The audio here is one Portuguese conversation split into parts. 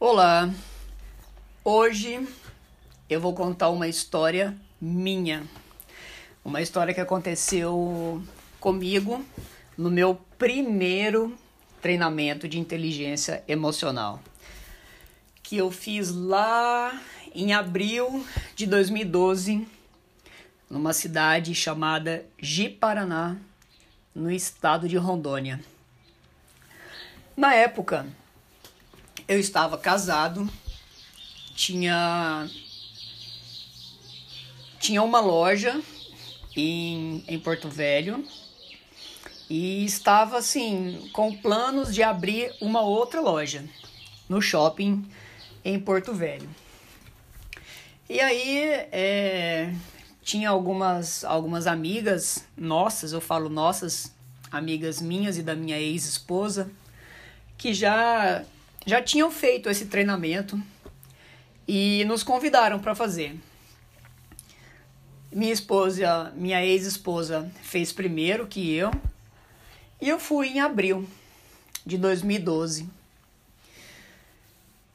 Olá! Hoje eu vou contar uma história minha. Uma história que aconteceu comigo no meu primeiro treinamento de inteligência emocional. Que eu fiz lá em abril de 2012, numa cidade chamada Ji-Paraná, no estado de Rondônia. Na época, eu estava casado, tinha tinha uma loja em, em Porto Velho e estava assim com planos de abrir uma outra loja no shopping em Porto Velho. E aí é, tinha algumas algumas amigas nossas, eu falo nossas amigas minhas e da minha ex-esposa que já já tinham feito esse treinamento e nos convidaram para fazer. Minha esposa, minha ex-esposa, fez primeiro que eu e eu fui em abril de 2012.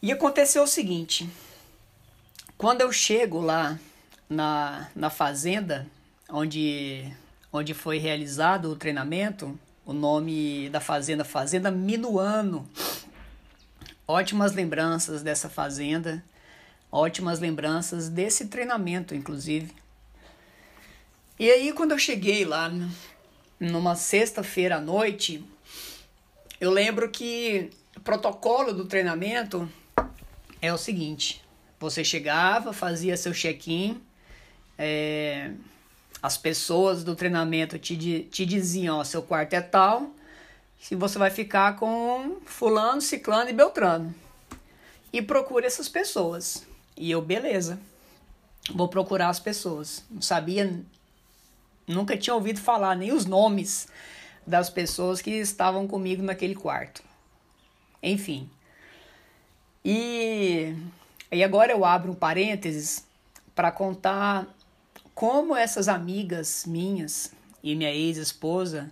E aconteceu o seguinte: quando eu chego lá na, na fazenda onde, onde foi realizado o treinamento, o nome da fazenda, Fazenda Minuano. Ótimas lembranças dessa fazenda, ótimas lembranças desse treinamento, inclusive. E aí, quando eu cheguei lá, numa sexta-feira à noite, eu lembro que o protocolo do treinamento é o seguinte: você chegava, fazia seu check-in, é, as pessoas do treinamento te, te diziam: ó, seu quarto é tal, se você vai ficar com Fulano, Ciclano e Beltrano. E procure essas pessoas. E eu, beleza, vou procurar as pessoas. Não sabia Nunca tinha ouvido falar nem os nomes das pessoas que estavam comigo naquele quarto. Enfim. E, e agora eu abro um parênteses para contar como essas amigas minhas e minha ex-esposa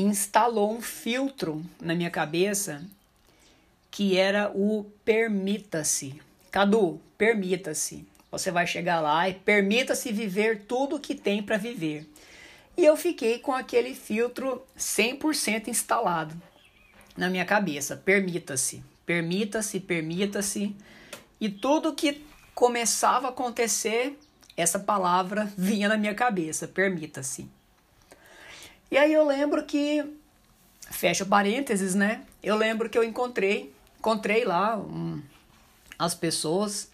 instalou um filtro na minha cabeça que era o permita-se. Cadu, permita-se. Você vai chegar lá e permita-se viver tudo o que tem para viver. E eu fiquei com aquele filtro 100% instalado na minha cabeça. Permita-se, permita-se, permita-se. E tudo que começava a acontecer, essa palavra vinha na minha cabeça: permita-se. E aí eu lembro que, fecha parênteses, né? Eu lembro que eu encontrei, encontrei lá um, as pessoas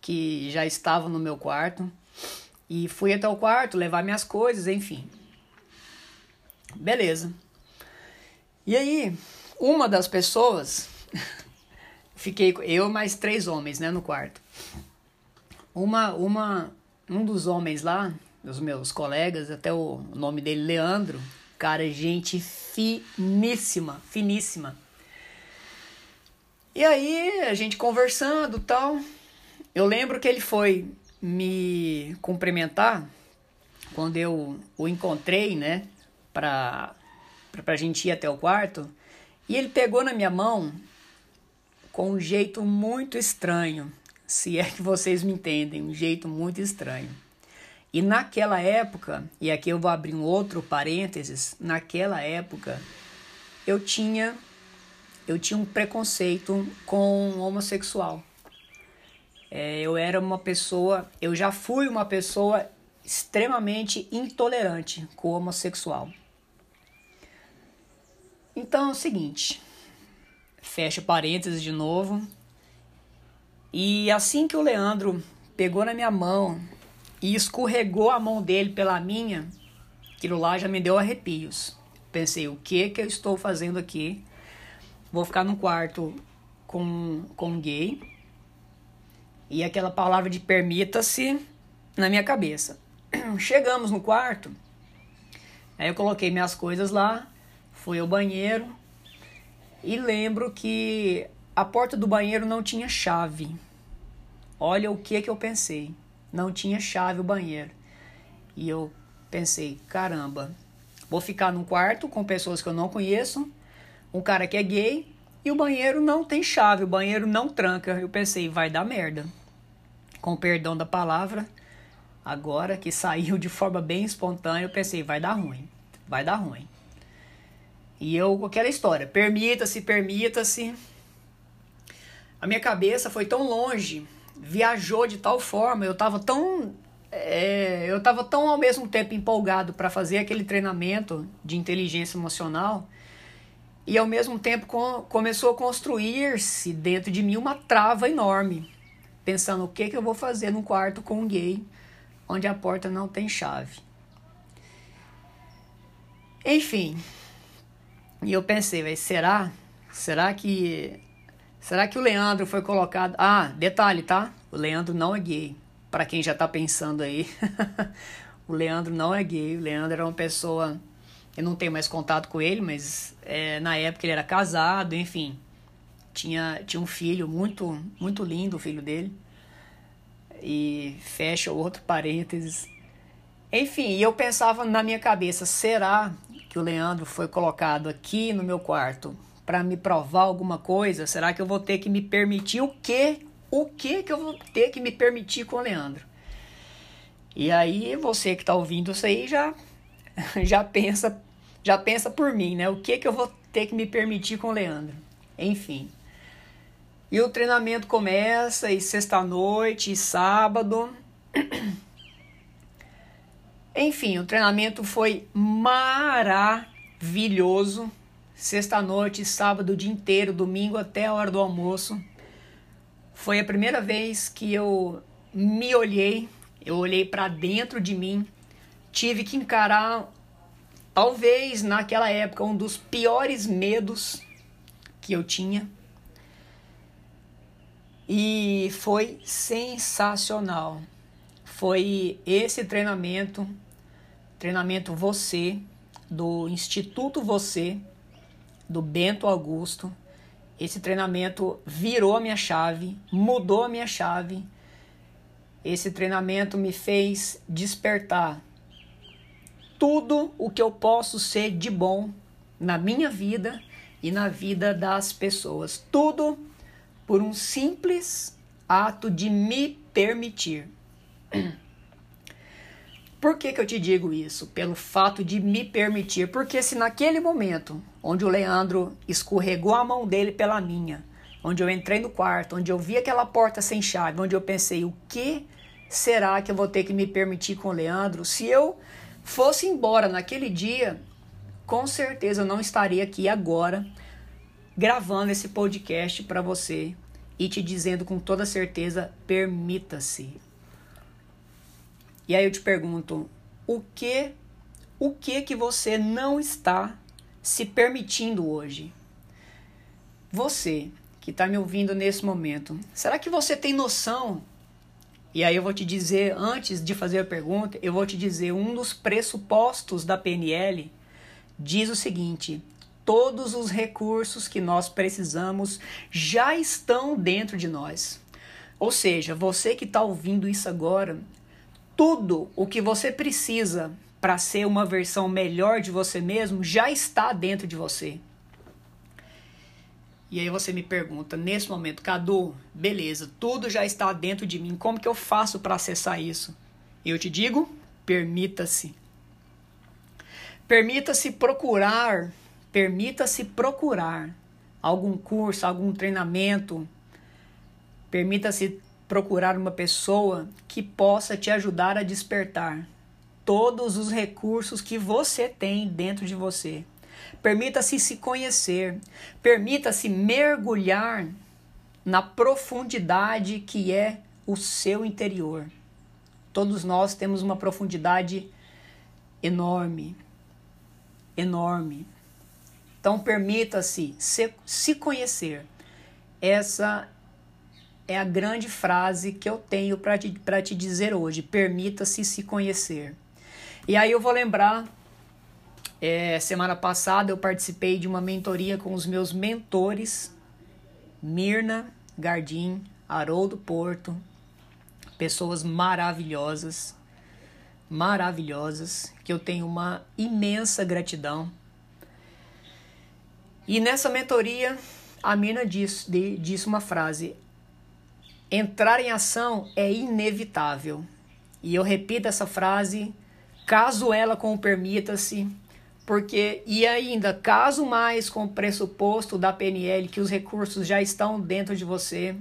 que já estavam no meu quarto. E fui até o quarto levar minhas coisas, enfim. Beleza. E aí, uma das pessoas, fiquei eu mais três homens, né, no quarto. Uma, uma, um dos homens lá, dos meus colegas, até o nome dele Leandro, cara, gente finíssima, finíssima. E aí, a gente conversando, tal, eu lembro que ele foi me cumprimentar quando eu o encontrei, né, pra, pra, pra gente ir até o quarto, e ele pegou na minha mão com um jeito muito estranho, se é que vocês me entendem, um jeito muito estranho. E naquela época, e aqui eu vou abrir um outro parênteses, naquela época eu tinha eu tinha um preconceito com homossexual. É, eu era uma pessoa, eu já fui uma pessoa extremamente intolerante com o homossexual. Então é o seguinte, fecha parênteses de novo. E assim que o Leandro pegou na minha mão e escorregou a mão dele pela minha, aquilo lá já me deu arrepios. Pensei, o que que eu estou fazendo aqui? Vou ficar no quarto com, com gay e aquela palavra de permita-se na minha cabeça. Chegamos no quarto, aí eu coloquei minhas coisas lá, fui ao banheiro e lembro que a porta do banheiro não tinha chave. Olha o que que eu pensei. Não tinha chave o banheiro. E eu pensei, caramba, vou ficar num quarto com pessoas que eu não conheço, um cara que é gay E o banheiro não tem chave, o banheiro não tranca. Eu pensei, vai dar merda. Com perdão da palavra, agora que saiu de forma bem espontânea, eu pensei, vai dar ruim. Vai dar ruim. E eu, aquela história, permita-se, permita-se. A minha cabeça foi tão longe, viajou de tal forma, eu tava tão. É, eu tava tão ao mesmo tempo empolgado para fazer aquele treinamento de inteligência emocional e ao mesmo tempo com, começou a construir-se dentro de mim uma trava enorme, pensando o que, que eu vou fazer num quarto com um gay onde a porta não tem chave. Enfim, e eu pensei, será? Será que será que o Leandro foi colocado? Ah, detalhe, tá? O Leandro não é gay. Para quem já tá pensando aí, o Leandro não é gay. O Leandro era uma pessoa eu não tenho mais contato com ele, mas é, na época ele era casado, enfim. Tinha, tinha um filho muito, muito lindo, o filho dele. E fecha outro parênteses. Enfim, eu pensava na minha cabeça, será que o Leandro foi colocado aqui no meu quarto para me provar alguma coisa? Será que eu vou ter que me permitir o quê? O que que eu vou ter que me permitir com o Leandro? E aí você que está ouvindo isso aí já já pensa já pensa por mim, né? O que que eu vou ter que me permitir com o Leandro? Enfim. E o treinamento começa e sexta-noite, e sábado. Enfim, o treinamento foi maravilhoso. Sexta-noite, sábado o dia inteiro, domingo até a hora do almoço. Foi a primeira vez que eu me olhei, eu olhei para dentro de mim, tive que encarar Talvez naquela época um dos piores medos que eu tinha. E foi sensacional. Foi esse treinamento, treinamento você, do Instituto Você, do Bento Augusto. Esse treinamento virou a minha chave, mudou a minha chave. Esse treinamento me fez despertar tudo o que eu posso ser de bom na minha vida e na vida das pessoas. Tudo por um simples ato de me permitir. Por que, que eu te digo isso? Pelo fato de me permitir. Porque se naquele momento, onde o Leandro escorregou a mão dele pela minha, onde eu entrei no quarto, onde eu vi aquela porta sem chave, onde eu pensei, o que será que eu vou ter que me permitir com o Leandro? Se eu fosse embora naquele dia, com certeza eu não estaria aqui agora gravando esse podcast para você e te dizendo com toda certeza: permita-se. E aí eu te pergunto, o que o que que você não está se permitindo hoje? Você que está me ouvindo nesse momento, será que você tem noção e aí eu vou te dizer, antes de fazer a pergunta, eu vou te dizer um dos pressupostos da PNL diz o seguinte: todos os recursos que nós precisamos já estão dentro de nós. Ou seja, você que está ouvindo isso agora, tudo o que você precisa para ser uma versão melhor de você mesmo já está dentro de você. E aí você me pergunta, nesse momento, Cadu, beleza, tudo já está dentro de mim, como que eu faço para acessar isso? Eu te digo, permita-se. Permita-se procurar, permita-se procurar algum curso, algum treinamento. Permita-se procurar uma pessoa que possa te ajudar a despertar todos os recursos que você tem dentro de você. Permita-se se conhecer, permita-se mergulhar na profundidade que é o seu interior. Todos nós temos uma profundidade enorme, enorme. Então permita-se se, se conhecer. Essa é a grande frase que eu tenho para te, te dizer hoje. Permita-se se conhecer. E aí eu vou lembrar é, semana passada eu participei de uma mentoria com os meus mentores, Mirna Gardim, Haroldo Porto, pessoas maravilhosas, maravilhosas, que eu tenho uma imensa gratidão. E nessa mentoria a mina disse, disse uma frase: entrar em ação é inevitável. E eu repito essa frase, caso ela com permita-se, porque e ainda, caso mais com o pressuposto da PNL que os recursos já estão dentro de você,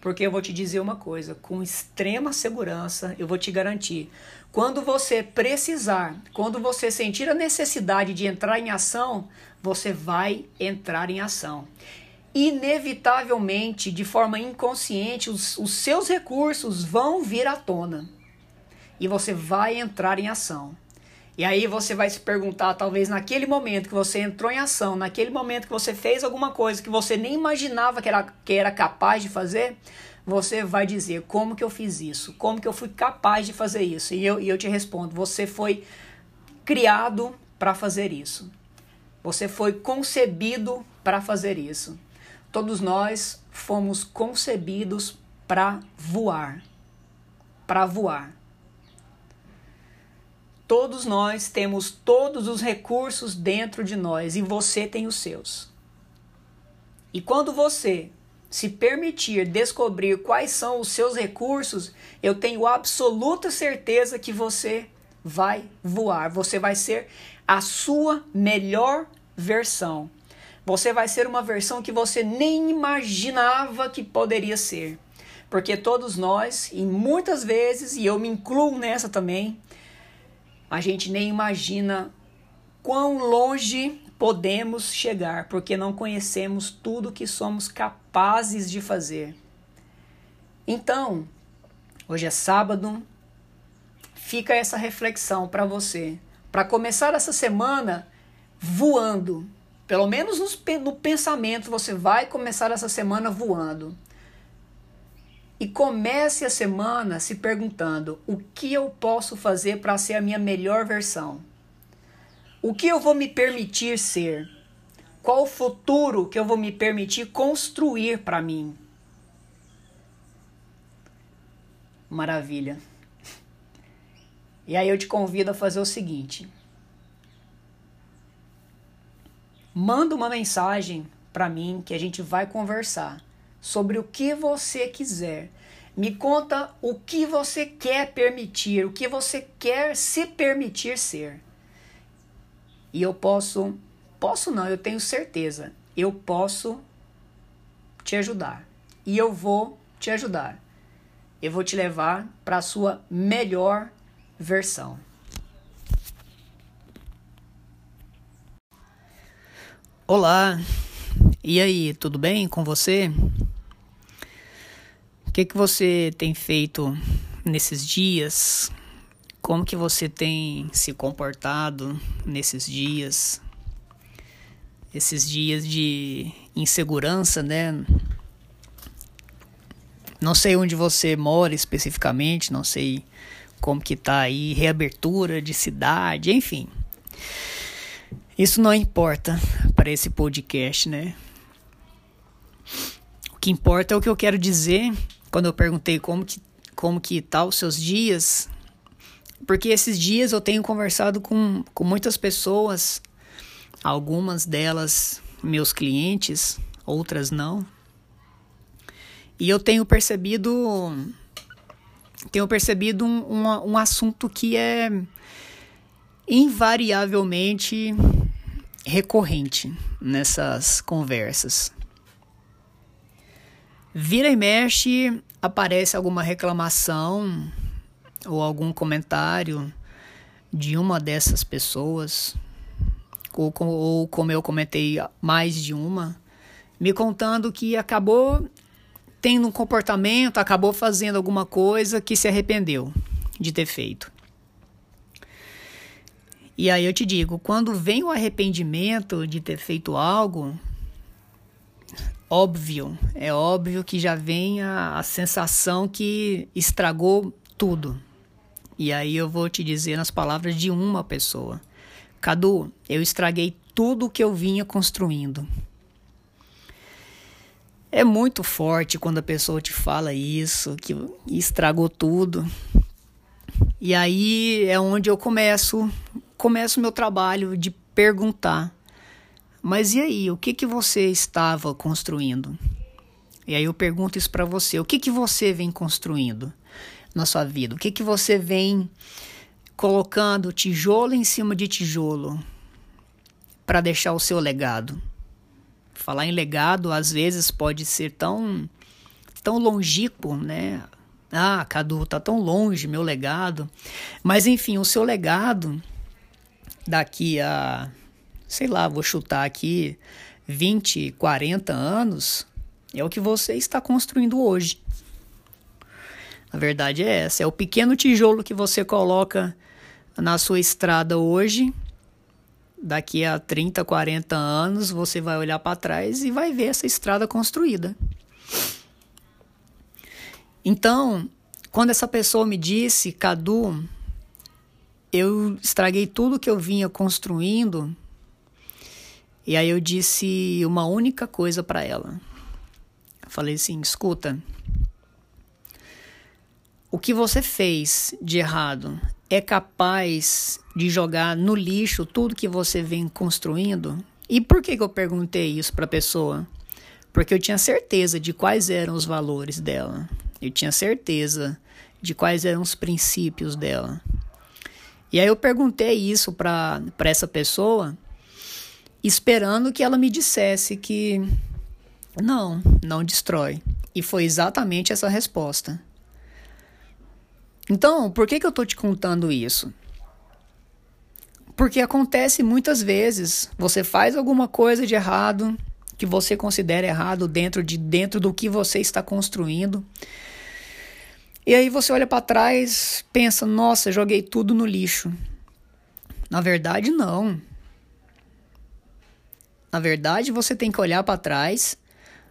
porque eu vou te dizer uma coisa, com extrema segurança, eu vou te garantir, quando você precisar, quando você sentir a necessidade de entrar em ação, você vai entrar em ação inevitavelmente, de forma inconsciente, os, os seus recursos vão vir à tona e você vai entrar em ação. E aí você vai se perguntar, talvez naquele momento que você entrou em ação, naquele momento que você fez alguma coisa que você nem imaginava que era, que era capaz de fazer, você vai dizer, como que eu fiz isso? Como que eu fui capaz de fazer isso? E eu, e eu te respondo, você foi criado para fazer isso. Você foi concebido para fazer isso. Todos nós fomos concebidos para voar. Para voar. Todos nós temos todos os recursos dentro de nós e você tem os seus. E quando você se permitir descobrir quais são os seus recursos, eu tenho absoluta certeza que você vai voar. Você vai ser a sua melhor versão. Você vai ser uma versão que você nem imaginava que poderia ser. Porque todos nós, e muitas vezes, e eu me incluo nessa também, a gente nem imagina quão longe podemos chegar, porque não conhecemos tudo que somos capazes de fazer. Então, hoje é sábado, fica essa reflexão para você, para começar essa semana voando, pelo menos no pensamento, você vai começar essa semana voando. E comece a semana se perguntando: o que eu posso fazer para ser a minha melhor versão? O que eu vou me permitir ser? Qual o futuro que eu vou me permitir construir para mim? Maravilha. E aí eu te convido a fazer o seguinte: manda uma mensagem para mim que a gente vai conversar sobre o que você quiser. Me conta o que você quer permitir, o que você quer se permitir ser. E eu posso, posso não, eu tenho certeza, eu posso te ajudar. E eu vou te ajudar. Eu vou te levar para a sua melhor versão. Olá, e aí, tudo bem com você? O que, que você tem feito nesses dias? Como que você tem se comportado nesses dias? Esses dias de insegurança, né? Não sei onde você mora especificamente, não sei como que tá aí, reabertura de cidade, enfim. Isso não importa para esse podcast, né? O que importa é o que eu quero dizer quando eu perguntei como que, como que tá os seus dias. Porque esses dias eu tenho conversado com, com muitas pessoas, algumas delas meus clientes, outras não. E eu tenho percebido tenho percebido um, um, um assunto que é invariavelmente recorrente nessas conversas. Vira e mexe, aparece alguma reclamação ou algum comentário de uma dessas pessoas, ou, ou como eu comentei, mais de uma, me contando que acabou tendo um comportamento, acabou fazendo alguma coisa que se arrependeu de ter feito. E aí eu te digo, quando vem o arrependimento de ter feito algo, óbvio, é óbvio que já vem a, a sensação que estragou tudo. E aí eu vou te dizer nas palavras de uma pessoa: Cadu, eu estraguei tudo o que eu vinha construindo. É muito forte quando a pessoa te fala isso, que estragou tudo. E aí é onde eu começo começo o meu trabalho de perguntar: mas e aí, o que, que você estava construindo? E aí eu pergunto isso para você: o que, que você vem construindo na sua vida? O que, que você vem colocando tijolo em cima de tijolo para deixar o seu legado? Falar em legado às vezes pode ser tão tão longínquo, né? Ah, Cadu, tá tão longe meu legado. Mas enfim, o seu legado daqui a sei lá, vou chutar aqui 20, 40 anos, é o que você está construindo hoje. A verdade é essa, é o pequeno tijolo que você coloca na sua estrada hoje. Daqui a 30, 40 anos, você vai olhar para trás e vai ver essa estrada construída. Então, quando essa pessoa me disse, Cadu, eu estraguei tudo que eu vinha construindo, e aí eu disse uma única coisa para ela. Falei assim: escuta, o que você fez de errado é capaz de jogar no lixo tudo que você vem construindo? E por que, que eu perguntei isso para a pessoa? Porque eu tinha certeza de quais eram os valores dela. Eu tinha certeza de quais eram os princípios dela. E aí eu perguntei isso para essa pessoa, esperando que ela me dissesse que não, não destrói. E foi exatamente essa resposta. Então, por que, que eu estou te contando isso? Porque acontece muitas vezes, você faz alguma coisa de errado, que você considera errado dentro, de, dentro do que você está construindo. E aí você olha para trás, pensa, nossa, joguei tudo no lixo. Na verdade, não. Na verdade, você tem que olhar para trás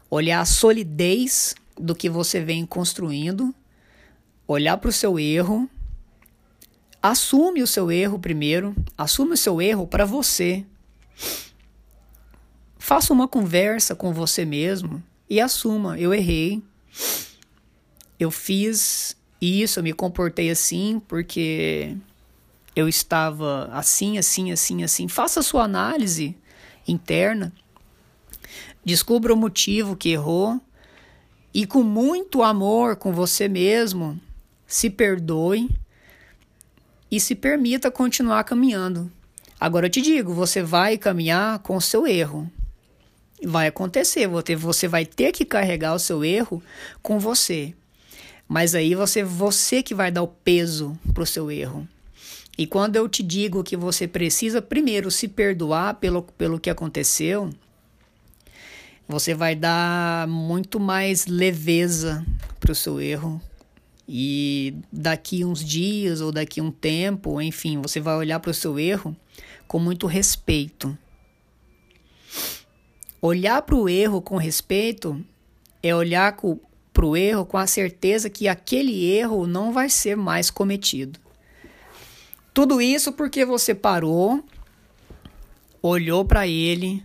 olhar a solidez do que você vem construindo, olhar para o seu erro, assume o seu erro primeiro, assume o seu erro para você. Faça uma conversa com você mesmo e assuma: eu errei, eu fiz isso, eu me comportei assim porque eu estava assim, assim, assim, assim. Faça a sua análise interna Descubra o motivo que errou e, com muito amor com você mesmo, se perdoe e se permita continuar caminhando. Agora eu te digo, você vai caminhar com o seu erro. Vai acontecer, você vai ter que carregar o seu erro com você. Mas aí você, você que vai dar o peso para o seu erro. E quando eu te digo que você precisa primeiro se perdoar pelo, pelo que aconteceu, você vai dar muito mais leveza para o seu erro. E daqui uns dias ou daqui um tempo, enfim, você vai olhar para o seu erro com muito respeito. Olhar para o erro com respeito é olhar para o erro com a certeza que aquele erro não vai ser mais cometido. Tudo isso porque você parou, olhou para ele,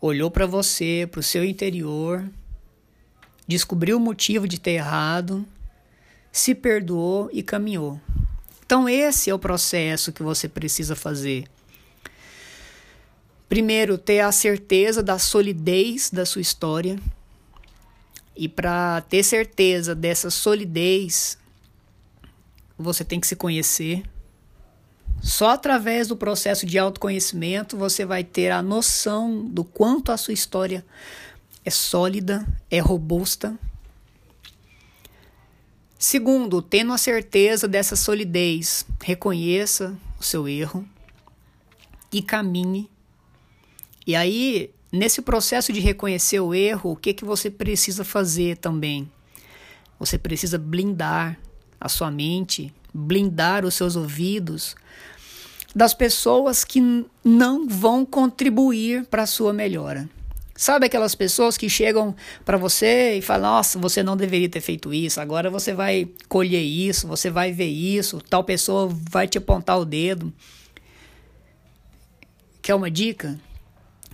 olhou para você, para o seu interior, descobriu o motivo de ter errado, se perdoou e caminhou. Então, esse é o processo que você precisa fazer. Primeiro, ter a certeza da solidez da sua história. E para ter certeza dessa solidez, você tem que se conhecer, só através do processo de autoconhecimento você vai ter a noção do quanto a sua história é sólida, é robusta. Segundo, tendo a certeza dessa solidez, reconheça o seu erro e caminhe. E aí, nesse processo de reconhecer o erro, o que, que você precisa fazer também? Você precisa blindar a sua mente, blindar os seus ouvidos das pessoas que não vão contribuir para a sua melhora. Sabe aquelas pessoas que chegam para você e falam: Nossa, você não deveria ter feito isso, agora você vai colher isso, você vai ver isso, tal pessoa vai te apontar o dedo. Quer uma dica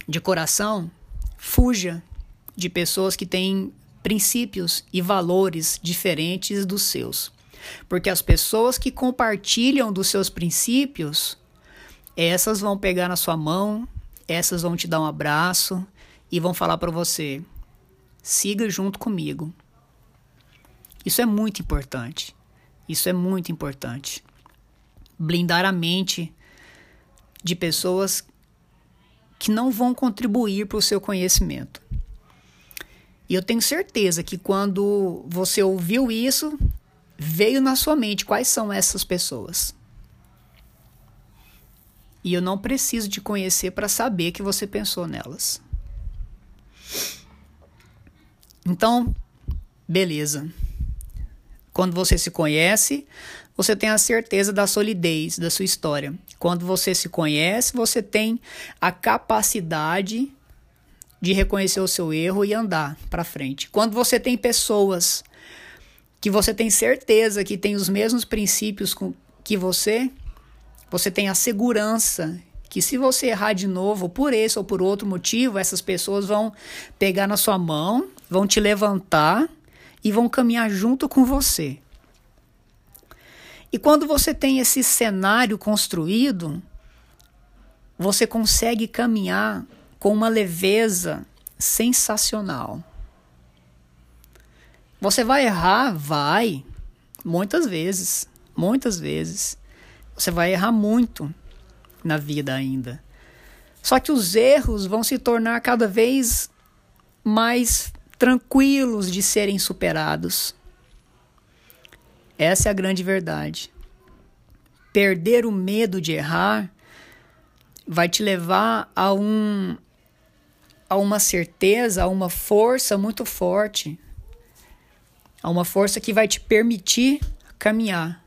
de coração? Fuja de pessoas que têm princípios e valores diferentes dos seus. Porque as pessoas que compartilham dos seus princípios essas vão pegar na sua mão essas vão te dar um abraço e vão falar para você: siga junto comigo. Isso é muito importante. Isso é muito importante. Blindar a mente de pessoas que não vão contribuir para o seu conhecimento. E eu tenho certeza que quando você ouviu isso, veio na sua mente quais são essas pessoas. E eu não preciso te conhecer para saber que você pensou nelas. Então, beleza. Quando você se conhece, você tem a certeza da solidez da sua história. Quando você se conhece, você tem a capacidade de reconhecer o seu erro e andar para frente. Quando você tem pessoas que você tem certeza que tem os mesmos princípios que você, você tem a segurança que se você errar de novo por esse ou por outro motivo, essas pessoas vão pegar na sua mão, vão te levantar e vão caminhar junto com você. E quando você tem esse cenário construído, você consegue caminhar com uma leveza sensacional. Você vai errar? Vai. Muitas vezes. Muitas vezes. Você vai errar muito na vida ainda. Só que os erros vão se tornar cada vez mais tranquilos de serem superados. Essa é a grande verdade. Perder o medo de errar vai te levar a um a uma certeza, a uma força muito forte, a uma força que vai te permitir caminhar.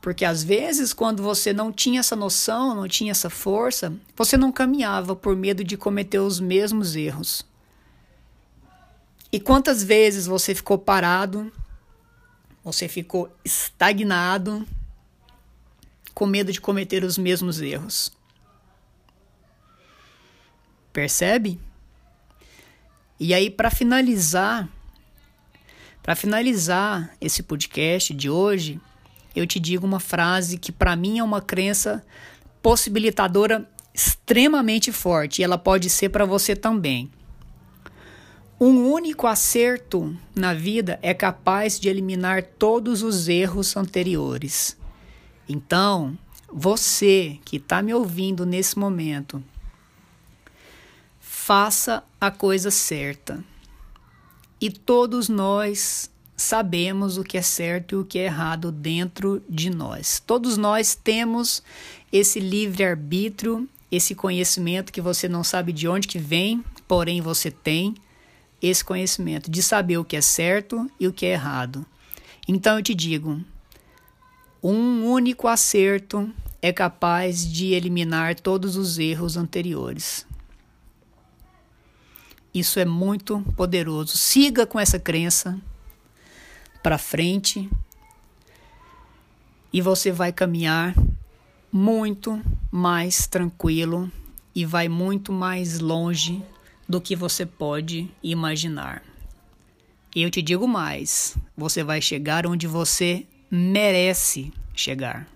Porque às vezes, quando você não tinha essa noção, não tinha essa força, você não caminhava por medo de cometer os mesmos erros. E quantas vezes você ficou parado, você ficou estagnado, com medo de cometer os mesmos erros? Percebe? E aí, para finalizar, para finalizar esse podcast de hoje, eu te digo uma frase que para mim é uma crença possibilitadora extremamente forte e ela pode ser para você também. Um único acerto na vida é capaz de eliminar todos os erros anteriores. Então, você que está me ouvindo nesse momento, faça a coisa certa. E todos nós sabemos o que é certo e o que é errado dentro de nós. Todos nós temos esse livre-arbítrio, esse conhecimento que você não sabe de onde que vem, porém você tem esse conhecimento de saber o que é certo e o que é errado. Então eu te digo, um único acerto é capaz de eliminar todos os erros anteriores. Isso é muito poderoso. Siga com essa crença para frente e você vai caminhar muito mais tranquilo e vai muito mais longe do que você pode imaginar. E eu te digo mais: você vai chegar onde você merece chegar.